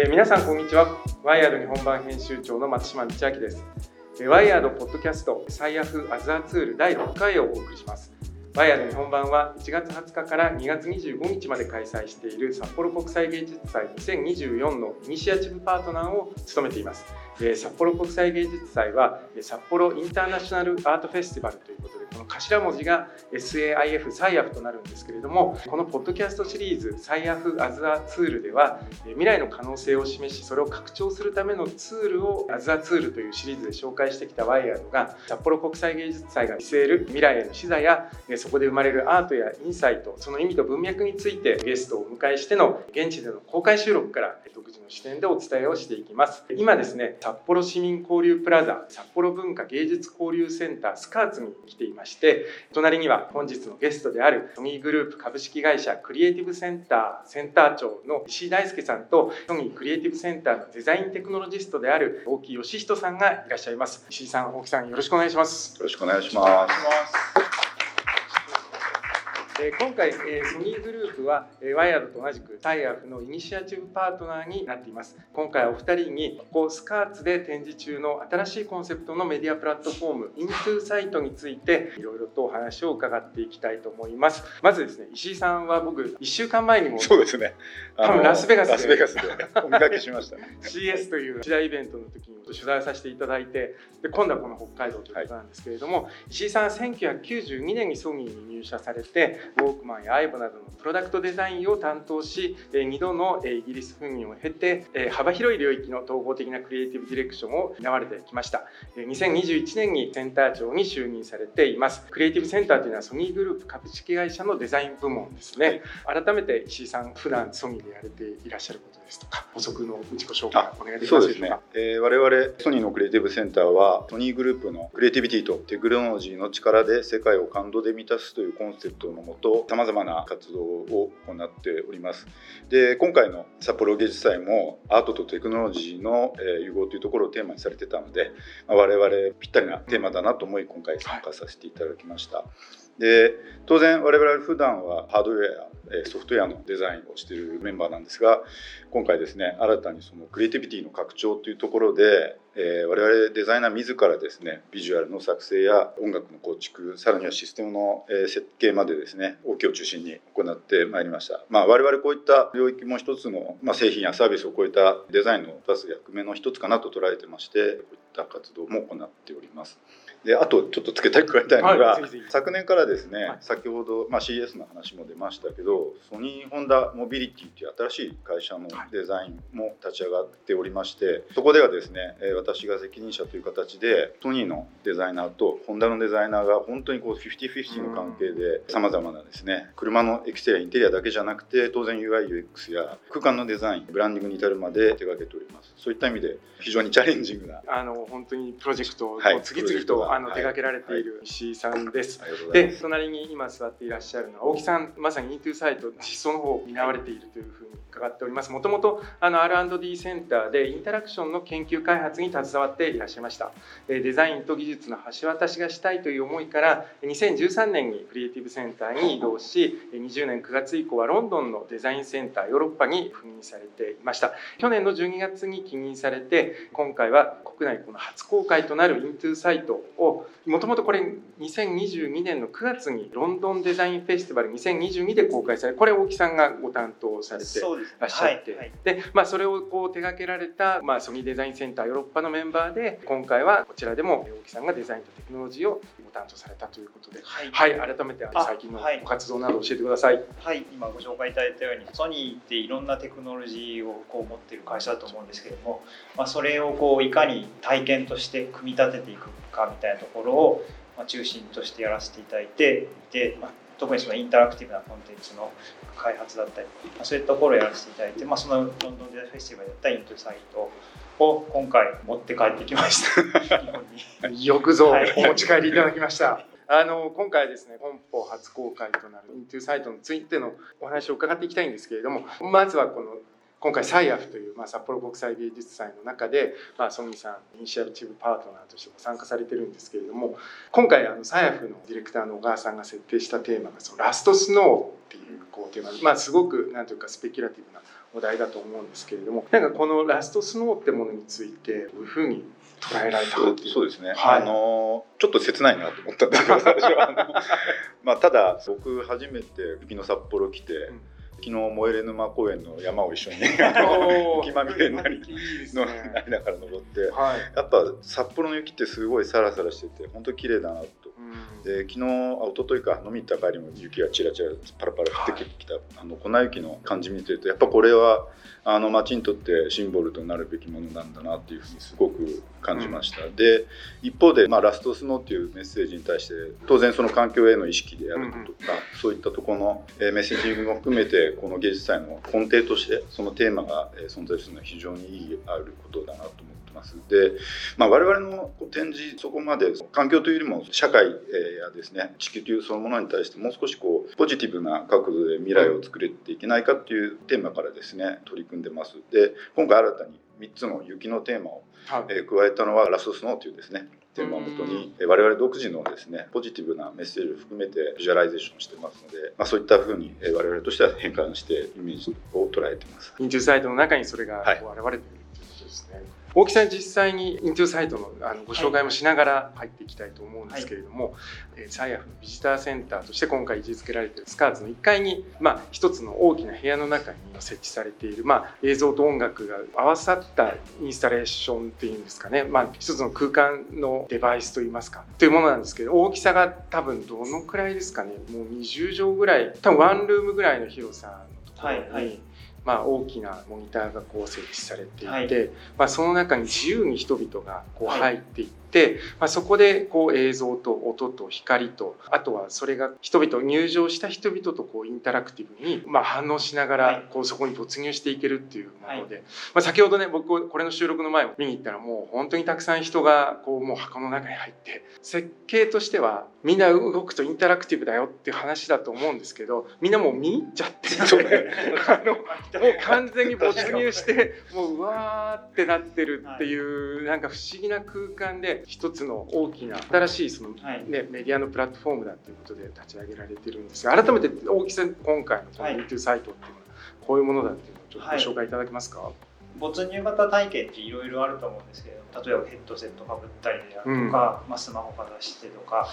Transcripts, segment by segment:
えー、皆さんこんにちは。ワイヤード日本版編集長の松島道明です。ワイヤードポッドキャスト最悪アズアツール第6回をお送りします。ワイヤード日本版は1月20日から2月25日まで開催している札幌国際芸術祭2024のイニシアチブパートナーを務めています。札幌国際芸術祭は札幌インターナショナルアートフェスティバルということで頭文字が SAIF サイアフとなるんですけれどもこのポッドキャストシリーズサイアフアズアツールでは未来の可能性を示しそれを拡張するためのツールをアズアツールというシリーズで紹介してきたワイヤードが札幌国際芸術祭が見据える未来への視座やそこで生まれるアートやインサイトその意味と文脈についてゲストをお迎えしての現地での公開収録から独自の視点でお伝えをしていきます。今ですね札幌市民交流プラザ札幌文化芸術交流センタースカーツに来ていまして隣には本日のゲストであるソニーグループ株式会社クリエイティブセンターセンター長の石井大輔さんとソニークリエイティブセンターのデザインテクノロジストである大木義人さんがいらっしゃいます。石井さん大木さんよろしくお願いします。よろしくお願いします。今回ソニーグループはワイヤードと同じくタイアフのイニシアチブパートナーになっています。今回お二人にここスカーツで展示中の新しいコンセプトのメディアプラットフォームイントゥーサイトについていろいろとお話を伺っていきたいと思います。まずですね石井さんは僕1週間前にもそうですね。多分ラスベガスでラスベガスでお見かけしました、ね、CS という一大イベントの時に取材させていただいてで今度はこの北海道ということなんですけれども、はい、石井さんは1992年にソニーに入社されてウォークマンやアイボなどのプロダクトデザインを担当し2度のイギリス赴任を経て幅広い領域の統合的なクリエイティブディレクションを担われてきました。2021年にセンター長に就任されています。クリエイティブセンターというのはソニーグループ株式会社のデザイン部門ですね、改めて石井さん普段ソニーでやれていらっしゃること。ですとか補足の自己紹介お願いできますでしょうか、ね。えー、我々ソニーのクリエイティブセンターはソニーグループのクリエイティビティとテクノロジーの力で世界を感動で満たすというコンセプトのもとさまざまな活動を行っております。で今回の札幌芸術祭もアートとテクノロジーの融合というところをテーマにされてたので我々ぴったりなテーマだなと思い今回参加させていただきました。で当然我々普段はハードウェアソフトウェアのデザインをしているメンバーなんですが今回ですね新たにそのクリエイティビティの拡張というところで、えー、我々デザイナー自らですねビジュアルの作成や音楽の構築さらにはシステムの設計までですね大きを中心に行ってまいりました、まあ、我々こういった領域も一つの、まあ、製品やサービスを超えたデザインの出す役目の一つかなと捉えてましてこういった活動も行っております。であとちょっと付けたい加えたいのが、はい、昨年からですね、はい、先ほど、まあ、CS の話も出ましたけどソニー・ホンダ・モビリティという新しい会社のデザインも立ち上がっておりましてそこではですね私が責任者という形でソニーのデザイナーとホンダのデザイナーが本当にこう50-50の関係でさまざまなですね車のエクステリアインテリアだけじゃなくて当然 UIUX や空間のデザインブランディングに至るまで手掛けております。そういった意味で非常にチャレンジングなあの本当にプロジェクトを次々と、はい、あの手掛けられている石井さんです。はい、で隣に今座っていらっしゃるのは大木さんまさに e 2サイト実装の方を担われているというふうに伺っております。もともとあの R&D センターでインタラクションの研究開発に携わっていらっしゃいました。デザインと技術の橋渡しがしたいという思いから2013年にクリエイティブセンターに移動し20年9月以降はロンドンのデザインセンターヨーロッパに赴任されていました。去年の12月に起任されて今回は国内この初公開となるイントゥーサイトをもともとこれ2022年の9月にロンドンデザインフェスティバル2022で公開されこれ大木さんがご担当されてらっしゃって、はいでまあ、それをこう手掛けられた、まあ、ソニーデザインセンターヨーロッパのメンバーで今回はこちらでも大木さんがデザインとテクノロジーをご担当されたということで、はい、はい、改めて最近のご活動など教えてください。はい、今ご紹介いただいたようにソニーっていろんなテクノロジーをこう持っている会社だと思うんですけども、まあ、それをこういかに体験として組み立てていくかみたいなところを中心としてやらせていただいていて、まあ、特にそのインタラクティブなコンテンツの開発だったり、まあ、そういったところをやらせていただいて、まあ、そのロンドンデザインフェスティバルやったイントサイトを今回持って帰ってきました。日本によくぞお持ち帰りいただきました、あの今回ですね本邦初公開となるイントゥサイトについてのお話を伺っていきたいんですけれどもまずはこの今回サイアフという、まあ、札幌国際芸術祭の中で、まあ、ソニーさんイニシアチブパートナーとして参加されてるんですけれども今回あのサイアフのディレクターの小川さんが設定したテーマがそのラストスノーっていうこうテーマまあ、すごくなんというかスペキュラティブなお題だと思うんですけれどもなんかこのラストスノーってものについてどういうふうに捉えられたそうですね、はい。あのちょっと切ないなと思ったんですけど最初はあの まあただ僕初めて雪の札幌来て、ん昨日燃えれ沼公園の山を一緒に 雪まみれにななりながら登ってはい。やっぱ札幌の雪ってすごいサラサラしてて本当に綺麗だなとうんで昨日あ一昨日か飲み行った帰りも雪がちらちらパラパラ降ってきた、あの粉雪の感じ見てるとやっぱこれはあの町にとってシンボルとなるべきものなんだなっていうふうにすごく感じました、で一方で、まあ、ラストスノーっていうメッセージに対して当然その環境への意識であることとか、そういったところの、えーメッセージングも含めてこの芸術祭の根底としてそのテーマが、えー存在するのは非常に意義あることだなと思ってます。で、まあ、我々の展示そこまで環境というよりも社会えーやですね地球というそのものに対してもう少しこうポジティブな角度で未来を作れていけないかっていうテーマからですね取り組んでます。で今回新たに3つの雪のテーマを、はい。えー加えたのはラストスノーというですねテーマをもとにえー我々独自のですねポジティブなメッセージを含めてビジュアライゼーションしてますので、まあ、そういったふうにえー我々としては変換してイメージを捉えてます。 INTO SIGHTの中にそれが現れているということですね。大木さん実際に INTO SIGHT のあのご紹介もしながら入っていきたいと思うんですけれども、えーサイアフのビジターセンターとして今回位置づけられているスカーツの1階に、まあ、一つの大きな部屋の中に設置されている、まあ、映像と音楽が合わさったインスタレーションっていうんですかね、まあ、一つの空間のデバイスといいますかというものなんですけど大きさが多分どのくらいですかね。もう20畳ぐらい多分ワンルームぐらいの広さのところに、はいはいまあ、大きなモニターがこう設置されていて、はい。まあ、その中に自由に人々がこうはい。入っていって、まあ、そこでこう映像と音と光とあとはそれが人々入場した人々とこうインタラクティブにまあ反応しながらはい。こうそこに突入していけるっていうもので、はまあ、先ほどね僕これの収録の前を見に行ったらもう本当にたくさん人がこうもう箱の中に入って設計としてはみんな動くとインタラクティブだよっていう話だと思うんですけどみんなもう見入っちゃってもう完全に没入してもううわーってなってるっていう、なんか不思議な空間で一つの大きな新しいその、はい。ね、メディアのプラットフォームだということで立ち上げられてるんですが改めて大木さん今回のこのはい MeToo サイトっていうのはこういうものだっていうのをちょっとご紹介い。ただけますか、没入型体験っていろいろあると思うんですけど例えばヘッドセットかぶったりであるとか、まあ、スマホかざしてとか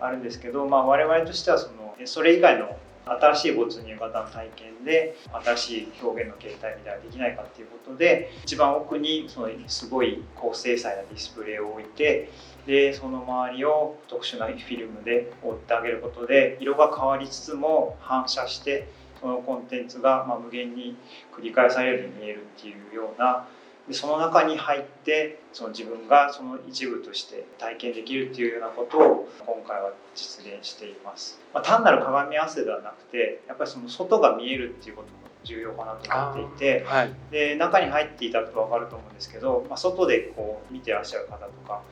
あるんですけど、まあ、我々としてはそのそれ以外の新しい没入型の体験で新しい表現の形態みたいなできないかっていうことで一番奥にそのすごい高精細なディスプレイを置いてでその周りを特殊なフィルムで覆ってあげることで色が変わりつつも反射してそのコンテンツがま無限に繰り返されるように見えるっていうようなでその中に入ってその自分がその一部として体験できるっていうようなことを今回は実現しています、まあ、単なる鏡合わせではなくてやっぱりその外が見えるっていうことも重要かなと思っていてはい。で中に入っていたと分かると思うんですけど、まあ、外でこう見てらっしゃる方とか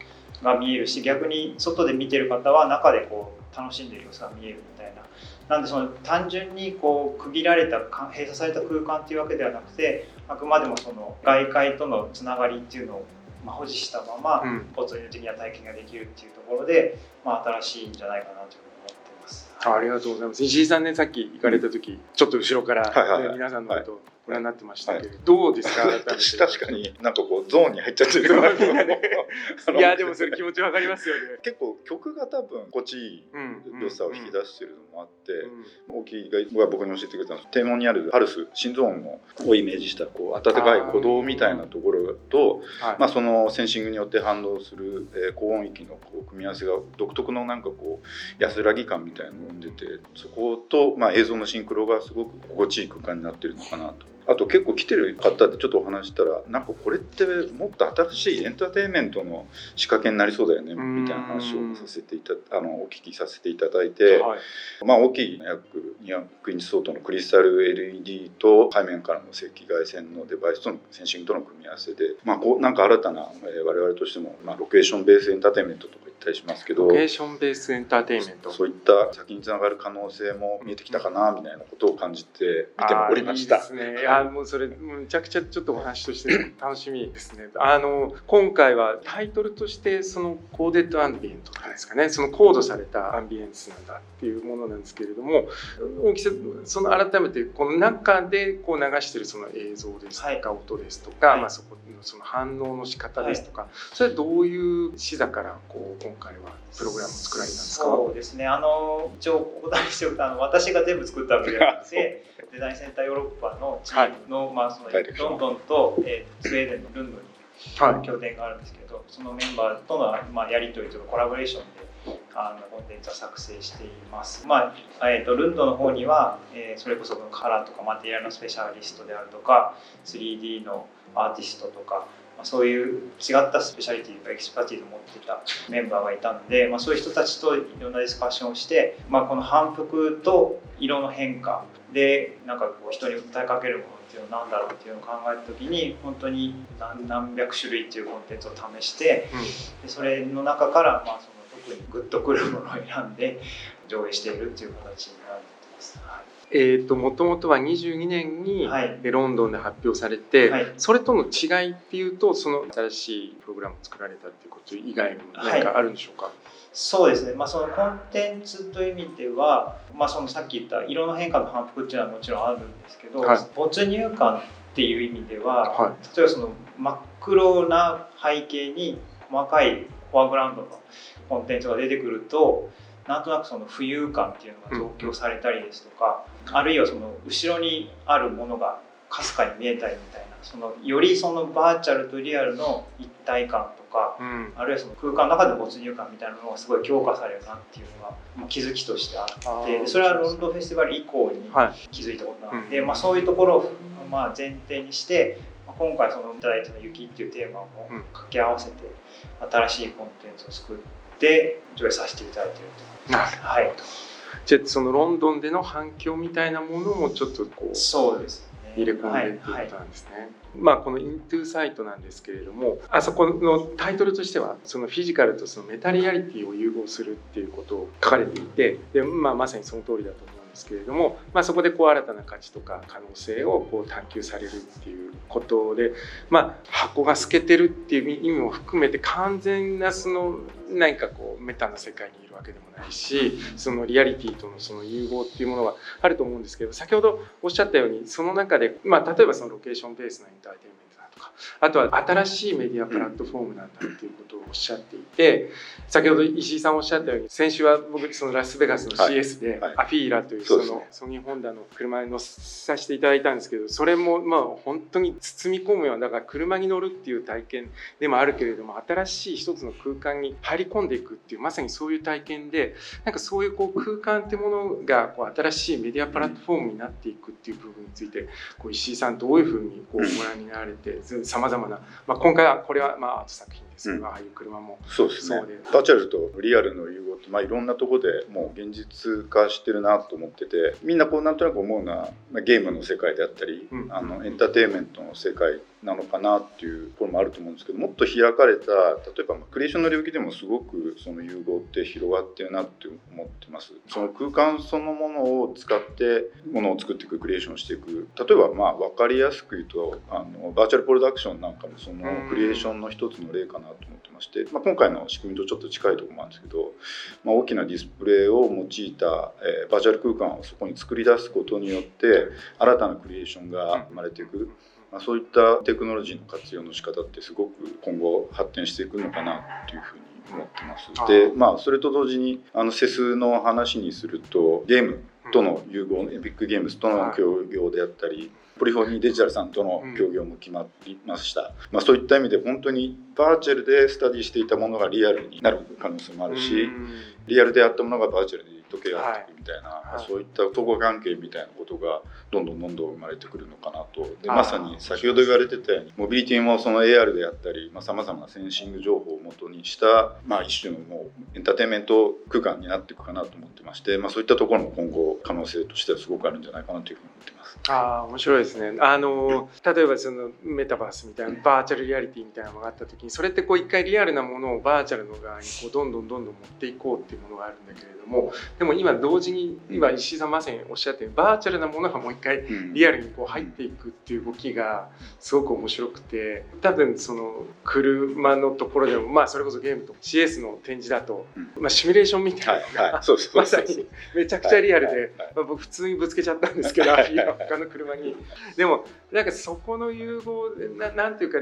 が見えるし逆に外で見てる方は中でこう楽しんでる様子が見えるみたいななんでその単純にこう区切られたか閉鎖された空間っていうわけではなくてあくまでもその外界とのつながりっていうのをまあ保持したままうん。没入的な体験ができるっていうところで、まあ、新しいんじゃないかなというふうに思っています。あありがとうございます。石井さんねさっき行かれた時、ちょっと後ろから、はいはいはい。ね皆さんのことをご覧になってましたけれど、どうですか？確かになんかこうゾーンに入っちゃってる。いやでもそれ気持ちわかりますよね。結構曲が多分心地いいうん良さを引き出してるのもあって、うん。大きいが僕に教えてくれたのは低音にあるハルス心臓音をイメージしたこう温かい鼓動みたいなところとはい。まあ、そのセンシングによって反応する、えー高音域のこう組み合わせが独特のなんかこう安らぎ感みたいなのを生んでてそこと、まあ、映像のシンクロがすごく心地いい空間になってるのかなと。あと結構来てる方でちょっとお話したらなんかこれってもっと新しいエンターテインメントの仕掛けになりそうだよねうんみたいな話をさせていたあのお聞きさせていただいて、はいまあ、大きい約200インチ相当のクリスタル LED と背面からの赤外線のデバイスとのセンシングとの組み合わせで、まあ、こうなんか新たな、えー我々としても、まあ、 location-based entertainment とか言ったりしますけど location-based entertainment。そういった先につながる可能性も見えてきたかなみたいなことを感じて見ておりました。いいですね。いややもうそれむちゃくちゃちょっとお話として楽しみですね。あの今回はタイトルとしてそのコーデッドアンビエントですかね、そのコードされたアンビエンスなんだっていうものなんですけれども、大きさその改めてこの中でこう流してるその映像ですとか、はい、音ですとか、はい、まあそこのその反応の仕方ですとか、はい、それはどういう視座からこう今回はプログラムを作られたんですか？そうですね。あの一応お答えしておくとあの私が全部作ったわけではなくて。デザインセンターヨーロッパのチームの,、まあそのロンドンと、えー、スウェーデンのルンドに拠点があるんですけど、そのメンバーとの、まあ、やり取りとかコラボレーションであのコンテンツを作成しています。まあえーと、ルンドの方には、えー、それこそカラーとかマテリアルのスペシャリストであるとか 3D のアーティストとかまあ、そういう違ったスペシャリティとか expertise を持ってたメンバーがいたので、まあ、そういう人たちといろんなディスカッションをして、まあ、この反復と色の変化でなんかこう人に訴えかけるものっていうのは何だろうっていうのを考えた時に本当に何百種類っていうコンテンツを試して、でそれの中からまあその特にグッとくるものを選んで上映しているっていう形になってます。はいえーと、もともとは22年にロンドンで発表されて、はい、それとの違いっていうとその新しいプログラムを作られたっていうこと以外にも何かあるんでしょうか、はい、そうですね、まあ、そのコンテンツという意味では、まあ、そのさっき言った色の変化の反復っていうのはもちろんあるんですけど、はい、没入感っていう意味では、例えばその真っ黒な背景に細かいフォアグラウンドのコンテンツが出てくるとなんとなくその浮遊感っていうのが増強されたりですとか、うん、あるいはその後ろにあるものがかすかに見えたりみたいなそのよりそのバーチャルとリアルの一体感とか、うん、あるいはその空間の中での没入感みたいなのがすごい強化されるなっていうのが、まあ、気づきとしてあってそれはロンドンフェスティバル以降に気づいたことなので、はい、まあ、そういうところをまあ前提にして今回そのいただいたの「雪」っていうテーマを掛け合わせて新しいコンテンツを作って上映させていただいていると。なるほど、はい、じゃあそのロンドンでの反響みたいなものもちょっとこうそうです、ね、入れ込んでっていうことなんですね。はいはい、まあこの「イントゥーサイト」なんですけれどもあそこのタイトルとしてはそのフィジカルとそのメタリアリティを融合するっていうことを書かれていてで、まあ、まさにその通りだと思うんですけれども、まあ、そこでこう新たな価値とか可能性をこう探求されるっていうことで、まあ、箱が透けてるっていう意味も含めて完全なその何かこうメタな世界にいるわけでもないしそのリアリティとのその融合っていうものはあると思うんですけど先ほどおっしゃったようにその中で、まあ、例えばそのロケーションベースのエンターテインメントとかあとは新しいメディアプラットフォームなんだっていうことをおっしゃっていて先ほど石井さんおっしゃったように先週は僕そのラスベガスの CS でアフィーラというそのソニーホンダの車に乗させていただいたんですけどそれもまあ本当に包み込むようなだから車に乗るっていう体験でもあるけれども新しい一つの空間に入り込んでいくっていうまさにそういう体験でなんかそういうこう空間ってものがこう新しいメディアプラットフォームになっていくっていう部分についてこう石井さんどういうふうにこうご覧になられてさまざまな、まあ、今回はこれはまあアート作品。ですけど、うん、ああいう車も。そうですね。バーチャルとリアルの融合って、まあ、いろんなところでもう現実化してるなと思っててみんなこうなんとなく思うのは、まあ、ゲームの世界であったり、うん、あのエンターテインメントの世界なのかなっていうところもあると思うんですけどもっと開かれた例えばクリエーションの領域でもすごくその融合って広がってるなって思ってます。その空間そのものを使ってものを作っていくクリエーションしていく。例えばまあ分かりやすく言うとあのバーチャルプロダクションなんかもそのクリエーションの一つの例かなと思ってまして、まあ、今回の仕組みとちょっと近いところもあるんですけど、まあ、大きなディスプレイを用いた、えー、バーチャル空間をそこに作り出すことによって新たなクリエーションが生まれていく。まあ、そういったテクノロジーの活用の仕方ってすごく今後発展していくのかなっていうふうに思ってます。でまあそれと同時にあのセスの話にするとゲームとの融合、エピックゲームズとの協業であったり、ポリフォニーデジタルさんとの協業も決まりました、まあ、そういった意味で本当にバーチャルでスタディしていたものがリアルになる可能性もあるしリアルであったものがバーチャルに溶け合っていくみたいな、はい、そういった統合関係みたいなことがどんどんどんどん生まれてくるのかなと。でまさに先ほど言われてたようにモビリティもその AR であったりさまざまなセンシング情報をもとにした、まあ、一種のもうエンターテインメント空間になっていくかなと思ってまして、まあ、そういったところも今後可能性としてはすごくあるんじゃないかなというふうに思ってます。あ面白いですね。あの例えばそのメタバースみたいなバーチャルリアリティみたいなのがあった時にそれってこう一回リアルなものをバーチャルの側にこうどんどんどんどん持っていこうっていうものがあるんだけれどもでも今同時に今石井さんまさにおっしゃってるバーチャルなものがもう一回リアルにこう入っていくっていう動きがすごく面白くて多分その車のところでもまあそれこそゲームと CS の展示だと、まあ、シミュレーションみたいなまさにめちゃくちゃリアルで、まあ、僕普通にぶつけちゃったんですけど他の車に。でもなんかそこの融合ななんていうか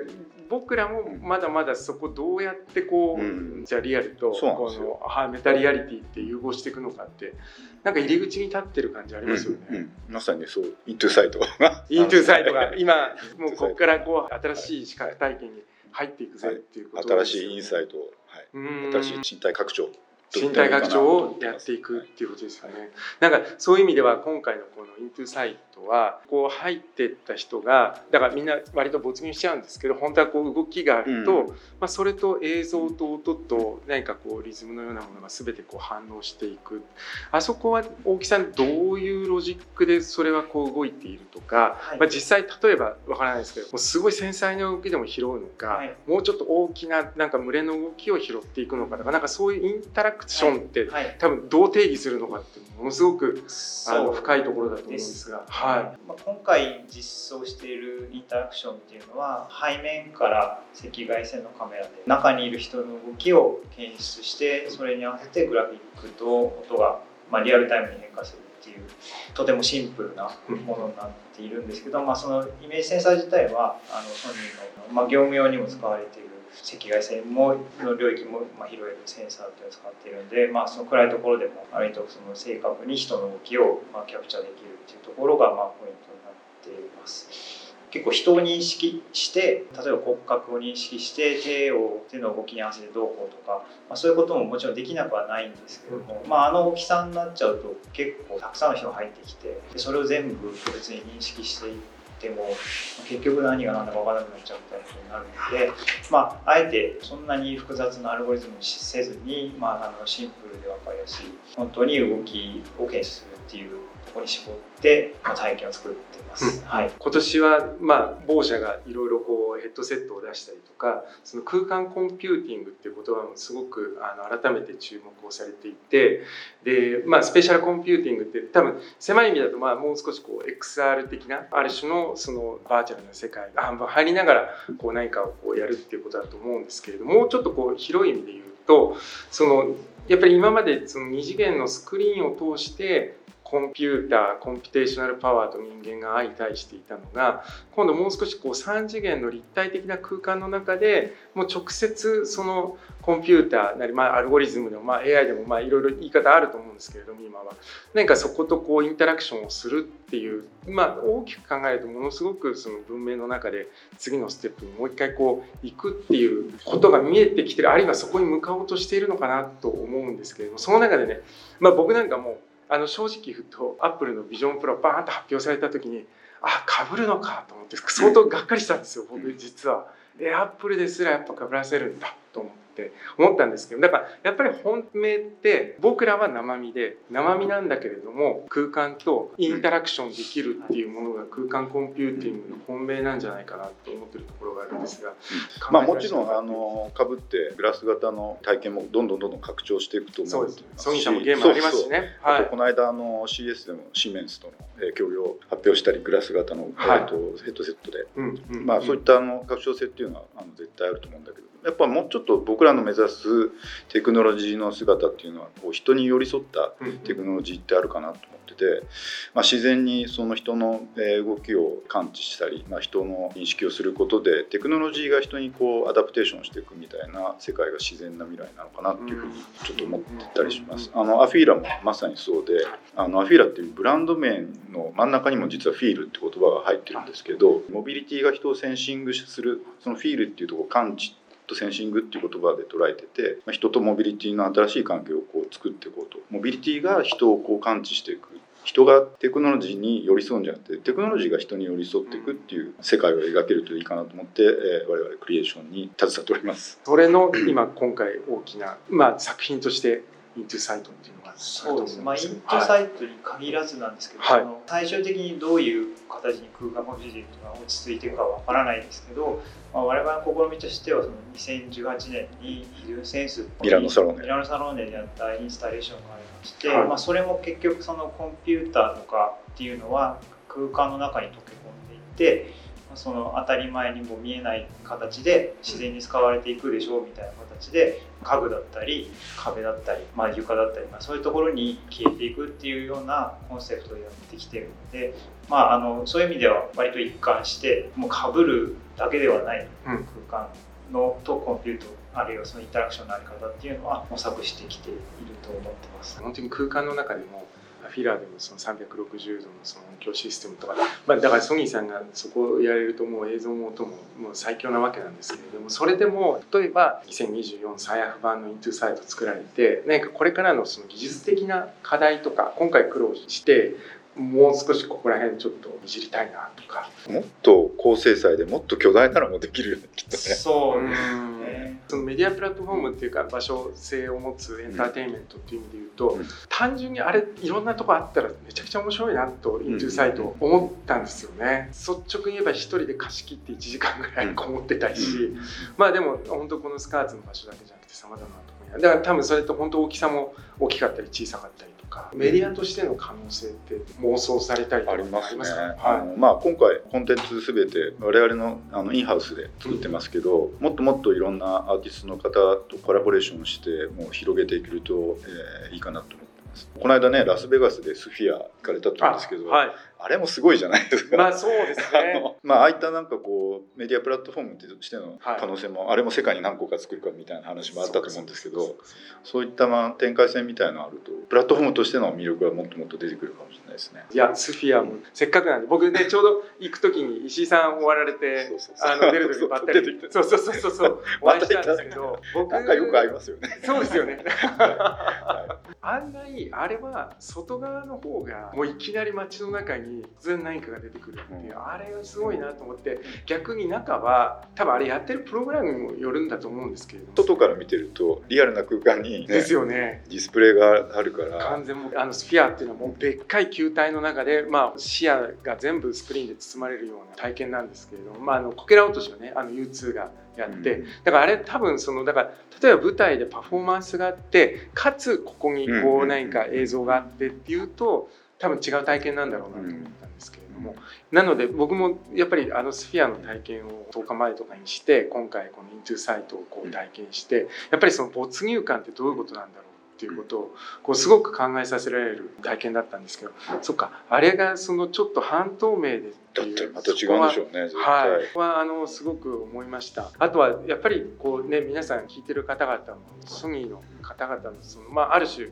僕らもまだまだそこどうやってこう、うん、じゃあリアルとこのはメタリアリティって融合していくのかってなんか入り口に立ってる感じありますよね。うんうん、まさにそう。イントゥサイトが。イントゥサイトが 今もうここからこう新しい視覚体験に入っていくぜっていうこと、はい、新しいインサイト、はい、新しい身体拡張。身体拡張をやっていくっていうことですよね。なんかそういう意味では今回のこのイントゥサイトはこう入ってった人がだからみんな割と没入しちゃうんですけど本当はこう動きがあると、うん、まあ、それと映像と音と何かこうリズムのようなものが全てこう反応していく。あそこは大木さんどういうロジックでそれはこう動いているとか、はい、まあ、実際例えばわからないですけどもうすごい繊細な動きでも拾うのか、はい、もうちょっと大きななんか群れの動きを拾っていくのかとかなんかそういうインタラクションって、はい、多分どう定義するのかってものすごくあの深いところだと思うんですが。はい。まあ、今回実装しているインタラクションっていうのは背面から赤外線のカメラで中にいる人の動きを検出してそれに合わせてグラフィックと音が、まあ、リアルタイムに変化するっていうとてもシンプルなものになっているんですけど、まあ、そのイメージセンサー自体はあのソニーの、まあ、業務用にも使われている赤外線もの領域も、まあ、拾えるセンサーというのを使っているので、まあ、その暗いところでも割とその正確に人の動きを、まあ、キャプチャーできるっていうところが、まあ、ポイントになっています。結構人を認識して例えば骨格を認識して手を手の動きに合わせてどうこうとか、まあ、そういうことももちろんできなくはないんですけども、まあ、あの大きさになっちゃうと結構たくさんの人が入ってきてでそれを全部個別に認識していっで。も結局何が何だか分からなくなっちゃうみたいなことになるので、まあ、あえてそんなに複雑なアルゴリズムにせずに、まあ、あのシンプルで分かりやすい本当に動きを検出するっていうところに絞って、まあ、体験を作ってます、うん、はい、今年は、まあ、某社がいろいろこうヘッドセットを出したりとかその空間コンピューティングっていう言葉もすごくあの改めて注目をされていてで、まあ、 spatial computing って多分狭い意味だとまあもう少しこう XR 的なある種のそのバーチャルな世界が入りながらこう何かをこうやるっていうことだと思うんですけれどももうちょっとこう広い意味で言うとそのやっぱり今までその2次元のスクリーンを通してコンピューターコンピュテーショナルパワーと人間が相対していたのが今度もう少しこう3次元の立体的な空間の中でもう直接そのコンピューターなり、まあ、アルゴリズムでも、まあ、AI でもまあいろいろ言い方あると思うんですけれども今は。何かそことこうインタラクションをするっていう、まあ、大きく考えるとものすごくその文明の中で次のステップにもう一回こう行くっていうことが見えてきてるあるいはそこに向かおうとしているのかなと思うんですけれどもその中でね、まあ、僕なんかもうあの正直言うとアップルのビジョンプロがバーンと発表された時にあかぶるのかと思って相当がっかりしたんですよ僕実は。えアップルですらやっぱかぶらせるんだと思って。って思ったんですけどだからやっぱり本命って僕らは生身で生身なんだけれども空間とインタラクションできるっていうものが空間コンピューティングの本命なんじゃないかなと思ってるところがあるんですが、まあ、もちろんあのかぶってグラス型の体験もどんどんどんどん拡張していくと思うソニーさんもゲームありますしね。はい、この間あの CS でもシメンスとの協業発表したりグラス型の、はい、とヘッドセットで、まあ、そういったあの拡張性っていうのはあの絶対あると思うんだけどやっぱもうちょっと僕らの目指すテクノロジーの姿っていうのはこう人に寄り添ったテクノロジーってあるかなと思ってて、まあ、自然にその人の動きを感知したり、まあ、人の認識をすることでテクノロジーが人にこうアダプテーションしていくみたいな世界が自然な未来なのかなっていうふうにちょっと思ってたりします。あのアフィーラもまさにそうであのアフィーラっていうブランド名の真ん中にも実は feel って言葉が入ってるんですけどモビリティが人をセンシングするその feel っていうところを感知とセンシングっていう言葉で捉えてて、まあ、人とモビリティの新しい関係をこう作っていこうとモビリティが人をこう感知していく人がテクノロジーに寄り添うんじゃなくてテクノロジーが人に寄り添っていくっていう世界を描けるといいかなと思って、えー、我々クリエーションに携わっております。それの今今回大きな、まあ、作品として「INTO SIGHT っていうそうですね、まあ、 INTO SIGHT に限らずなんですけど、はい。その最終的にどういう形に空間コンピューティングが落ち着いていくかはわからないんですけど、まあ、我々の試みとしてはその2018年に Hidden Senses ミラノサローネ。ミラノサローネでやったインスタレーションがありまして、はい。まあ、それも結局そのコンピューターとかっていうのは空間の中に溶け込んでいってまあその当たり前にも見えない形で自然に使われていくでしょうみたいな形で家具だったり壁だったり、まあ、床だったり、まあ、そういうところに消えていくっていうようなコンセプトでやってきてるので、まあ、あのそういう意味では割と一貫してもうかぶるだけではないうん空間のとコンピュートあるいはそのインタラクションのあり方っていうのは模索してきていると思ってます。本当に空間の中でもフィラーでもその360度のその音響システムとか、まあ、だからソニーさんがそこをやれるともう映像も音ももう最強なわけなんですけれどもそれでも例えば2024最悪版のイントゥサイト作られて何かこれからのその技術的な課題とか今回苦労してもう少しここら辺ちょっといじりたいなとか。もっと高精細でもっと巨大なのもできるよねきっとねそう。そのメディアプラットフォームっていうか場所性を持つエンターテインメントっていう意味で言うと、うん。単純にあれいろんなとこあったらめちゃくちゃ面白いなとイントゥサイト思ったんですよね、率直に言えば一人で貸し切って1時間ぐらいこもってたいし、まあでも本当このスカーツの場所だけじゃなくてさまざまなところにだから多分それと本当大きさも大きかったり小さかったりとかメディアとしての可能性って妄想されたりとかありますね。か？あのまあ今回コンテンツすべて我々のあのインハウスで作ってますけど、もっともっといろんなアーティストの方とコラボレーションしてもう広げていけると、えーいいかなと思ってます。この間ねラスベガスでスフィア行かれたと思うんですけど、はいあれもすごいじゃないですか。まあそうですあねのまあああいったなんかこうメディアプラットフォームとしてのはい。可能性も、あれも世界に何個か作るかみたいな話もあったと思うんですけどそういったまあ展開線みたいなのあるとプラットフォームとしての魅力がもっともっと出てくるかもしれないですね。いや、スフィアも、せっかくなんで、僕ね、ちょうど行く時に石井さん終わられてそうそう、そう。あの、出る時ばったり。そうそうそうそうそう、お会いしたんですけど、僕、なんかよく合いますよね。そうですよね。は案外、あれは外側の方が、もういきなり街の中に突然何かが出てくるっていう、うん。あれがすごいなと思って、逆に中は、多分あれやってるプログラムにもよるんだと思うんですけれども、外から見てるとリアルな空間に、ね、ですよね。ディスプレイがあるから。完全もうあのスフィアっていうのはもうでっかい球体の中で、まあ、視野が全部スクリーンで包まれるような体験なんですけれども、まあ、あのこけら落としはねあの U2 がやって、うん。だからあれ多分そのだから例えば舞台でパフォーマンスがあってかつここにこう何か映像があってっていうと多分違う体験なんだろうなと思ったんですけれども、なので僕もやっぱりあのスフィアの体験を10日前とかにして今回このイントゥサイトをこう体験してやっぱりその没入感ってどういうことなんだろうっていうことをこうすごく考えさせられる体験だったんですけどそっかあれがそのちょっと半透明でってだってまた違うんでしょうねはい、はあのすごく思いました。あとはやっぱりこうね皆さん聞いてる方々もソニーの方々のその、まあ、ある種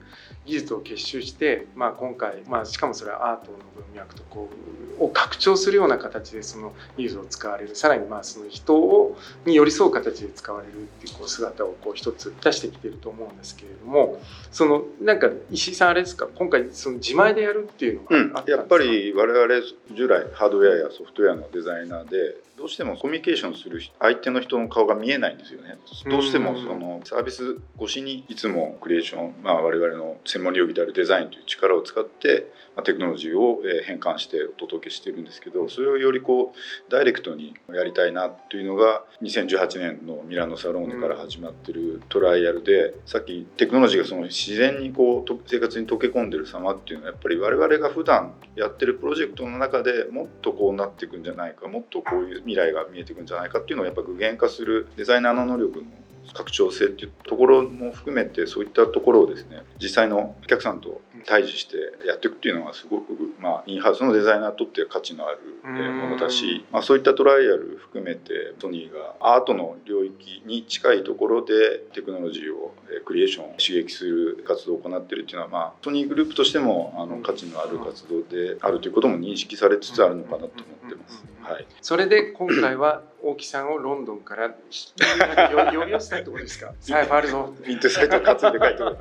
技術を結集して、まあ、今回、まあ、しかもそれはアートの文脈とこうを拡張するような形でその技術を使われる。さらにまあその人をに寄り添う形で使われるっていうこう姿をこう一つ出してきてると思うんですけれどもそのなんか石井さんあれですか？今回その自前でやるっていうのがうんあったんですか、やっぱり我々従来ハードウェアやソフトウェアのデザイナーでどうしてもコミュニケーションする相手の人の顔が見えないんですよね。どうしてもそのサービス越しにいつもクリエーション、まあ、我々の専門領域であるデザインという力を使って、まあ、テクノロジーをえー変換してお届けしてるんですけどそれをよりこうダイレクトにやりたいなというのが2018年のミラノサローネから始まってるトライアルでさっきテクノロジーがその自然にこうと生活に溶け込んでる様っていうのはやっぱり我々が普段やってるプロジェクトの中でもっとこうなっていくんじゃないかもっとこういう未来が見えていくんじゃないかっていうのをやっぱ具現化するデザイナーの能力の拡張性っていうところも含めてそういったところをですね実際のお客さんと対峙してやっていくっていうのはすごく、まあ、インハウスのデザイナーにとって価値のあるえーものだし、まあ、そういったトライアル含めてソニーがアートの領域に近いところでテクノロジーをえークリエーションを刺激する活動を行っているっていうのは、まあ、ソニーグループとしてもあの価値のある活動であるということも認識されつつあるのかなと思ってます。はいそれで今回は大木さんをロンドンからよ呼び寄せたってことですか？さあ、ファールぞ。インテサイト担いで書いてる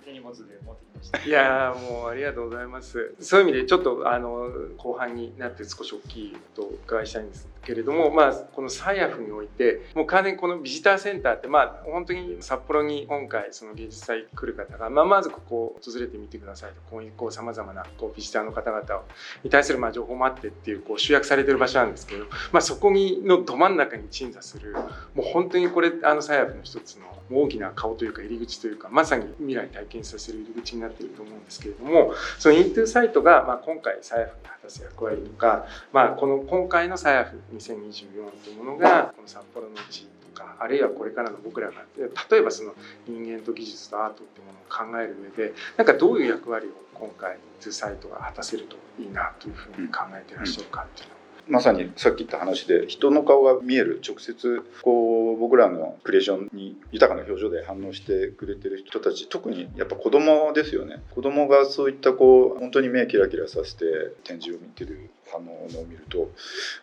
手荷物で持っていやもうありがとうございます。そういう意味でちょっとあの後半になって少し大きいとお伺いしたいんですけれども、まあ、このサイアフにおいてもう完全にこのビジターセンターってまあ本当に札幌に今回その芸術祭来る方が、まあ、まずここを訪れてみてくださいと。こういうこうさまざまなこうビジターの方々に対するまあ情報もあってっていうこう集約されてる場所なんですけど、まあ、そこにのど真ん中に鎮座するもう本当にこれあのサイアフの一つの大きな顔というか入り口というかまさに未来体験させる入り口になっていると思うんですけれどもそのイントゥーサイトが、まあ、今回サイアフに果たす役割とか、まあ、この今回のサイアフ2024というものがこの札幌の地とかあるいはこれからの僕らが例えばその人間と技術とアートっていうものを考える上でなんかどういう役割を今回イントゥーサイトが果たせるといいなというふうに考えていらっしゃるかっていうのまさにさっき言った話で人の顔が見える直接こう僕らのクリエーションに豊かな表情で反応してくれてる人たち特にやっぱ子供ですよね。子供がそういったこう本当に目キラキラさせて展示を見てる反応を見ると、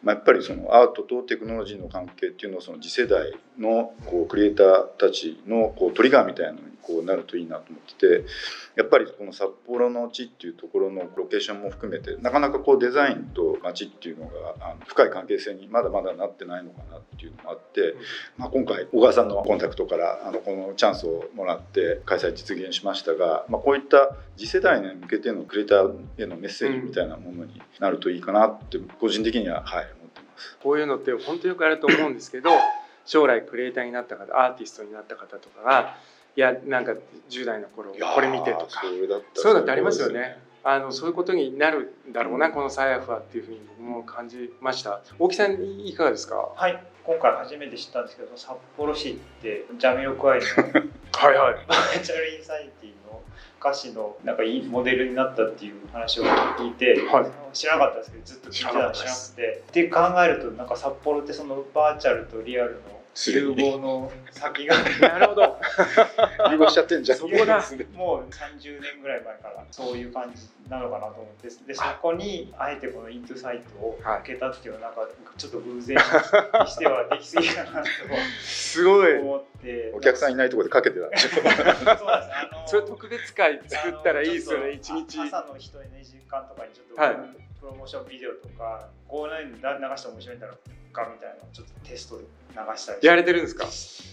まあ、やっぱりそのアートとテクノロジーの関係っていうのをその次世代のこうクリエイターたちのこうトリガーみたいなのにこうなるといいなと思っててやっぱりこの札幌の地っていうところのロケーションも含めてなかなかこうデザインと街っていうのがあの深い関係性にまだまだなってないのかなっていうのもあって、まあ、今回小川さんのコンタクトからあのこのチャンスをもらって開催実現しましたが、まあ、こういった次世代に向けてのクリエイターへのメッセージみたいなものになるといいかなって個人的にははい思ってます。こういうのって本当によくあると思うんですけど 将来クリエイターになった方アーティストになった方とかがいやなんか10代の頃これ見てとかそういうのってありますよね。あのそういうことになるんだろうな、このサイアフはっていうふうに僕も感じました。大木さんいかがですか？はい今回初めて知ったんですけど札幌市ってジャミロクワイの はいはい。バーチャルインサイティの歌詞のなんかいいモデルになったっていう話を聞いて、はい。知らなかったんですけどずっと聞いてたの知らなくて。って考えるとなんか札幌ってそのバーチャルとリアルの融合の先がなるほど。融合しちゃってんじゃん。そこだ もう30年ぐらい前からそういう感じなのかなと思ってでそこにあえてこのイントゥサイトを開けたっていうのはなんかちょっと偶然にしてはできすぎかなとすごい。思ってお客さんいないところでかけてた。そうですあのそれ特別会作ったらいいですよね。一日。朝の人2時間とかにちょっと、はいプロモーションビデオとかこういうの流したら面白いんだろうかみたいなのをちょっとテストで流したりしてやれてるんですか？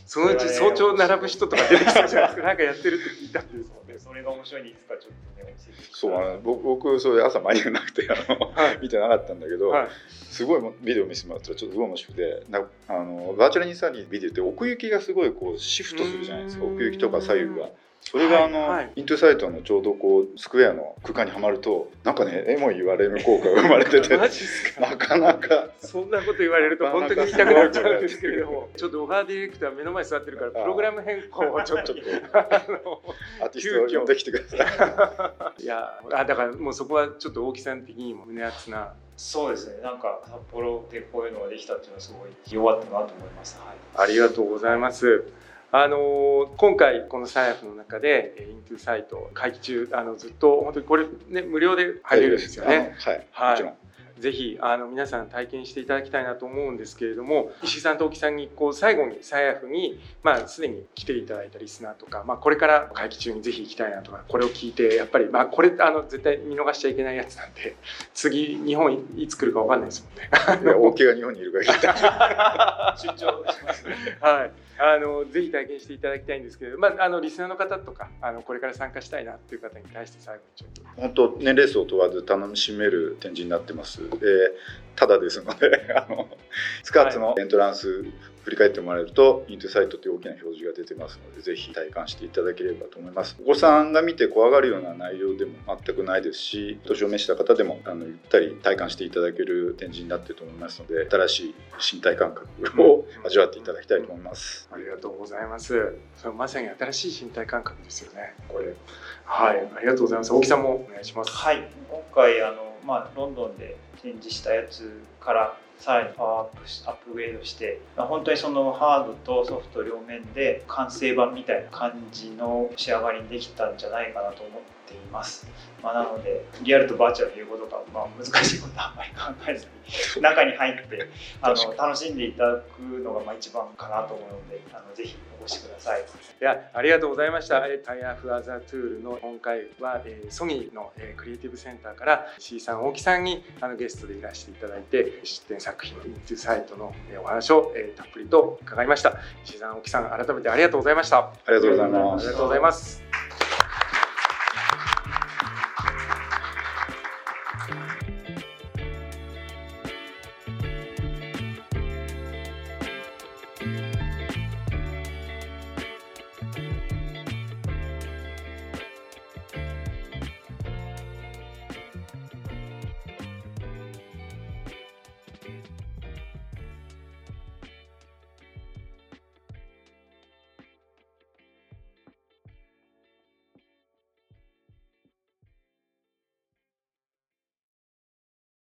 そのうち早朝並ぶ人とか出てきたじゃないですか。なんかやってるって聞いたんですもんね。それが面白いんでいつか？ちょっとねそうあの僕僕それ朝間に合わなくてあの、はい見てなかったんだけど、はい。すごいもビデオ見せてもらったらちょっとすごい面白くてなあのバーチャルインサニービデオって奥行きがすごいこうシフトするじゃないですかうん奥行きとか左右が。それがあの、はい。はいイントゥサイトのちょうどこうスクエアの空間にはまるとなんかね絵も言われる効果が生まれてて マジですか？なかなか。そんなこと言われると本当に言いたくなっちゃうんですけれども、ちょっと小川ディレクター目の前に座ってるからプログラム変更をちょっとちょっとあのアーティストを呼んできてください。いやあだからもうそこはちょっと大木さん的にも胸熱な。そうですね。なんか札幌でこういうのができたっていうのはすごい良かったなと思います。はい。ありがとうございます。あの今回このサイアフの中でえーイントゥサイト会期中あのずっと本当にこれね無料で入れるんですよね。はい、はいもちろん。ぜひあの皆さん体験していただきたいなと思うんですけれども石井さんと大木さんにこう最後にサイアフに、まあ、すでに来ていただいたリスナーとか、まあ、これから会期中にぜひ行きたいなとかこれを聞いてやっぱり、まあ、これあの絶対見逃しちゃいけないやつなんで次日本いつ来るか分かんないですもんね。大木が日本にいるから 出張しますねはい、あのぜひ体験していただきたいんですけど、まあ、あのリスナーの方とかあのこれから参加したいなっていう方に対して最後にちょっと本当年齢層問わず楽しめる展示になってます。でただですので あのスカーツのエントランス振り返ってもらえると、イントゥサイトという大きな表示が出てますのでぜひ体感していただければと思います。お子さんが見て怖がるような内容でも全くないですし年を召した方でもあのゆったり体感していただける展示になっていると思いますので新しい身体感覚を味わっていただきたいと思います。ありがとうございます。それまさに新しい身体感覚ですよね。これ。はい。ありがとうございます。大木さんもお願いします。はい。今回あの、まあ、ロンドンで展示したやつからさらにパワーアップアップグレードして本当にそのハードとソフト両面で完成版みたいな感じの仕上がりにできたんじゃないかなと思ってています、まあ、なのでリアルとバーチャル言うことが、まあ、難しいことはあんまり考えずに中に入ってあの楽しんでいただくのがまあ一番かなと思うのであのぜひお越しください。いやありがとうございました。タイヤフアザトゥールの今回は、えー、ソニーの、えー、クリエイティブセンターから C さん大木さんにあのゲストでいらしていただいて出展作品というサイトのお話を、えー、たっぷりと伺いました。石井さん大木さん改めてありがとうございました。ありがとうございます。ありがとうございます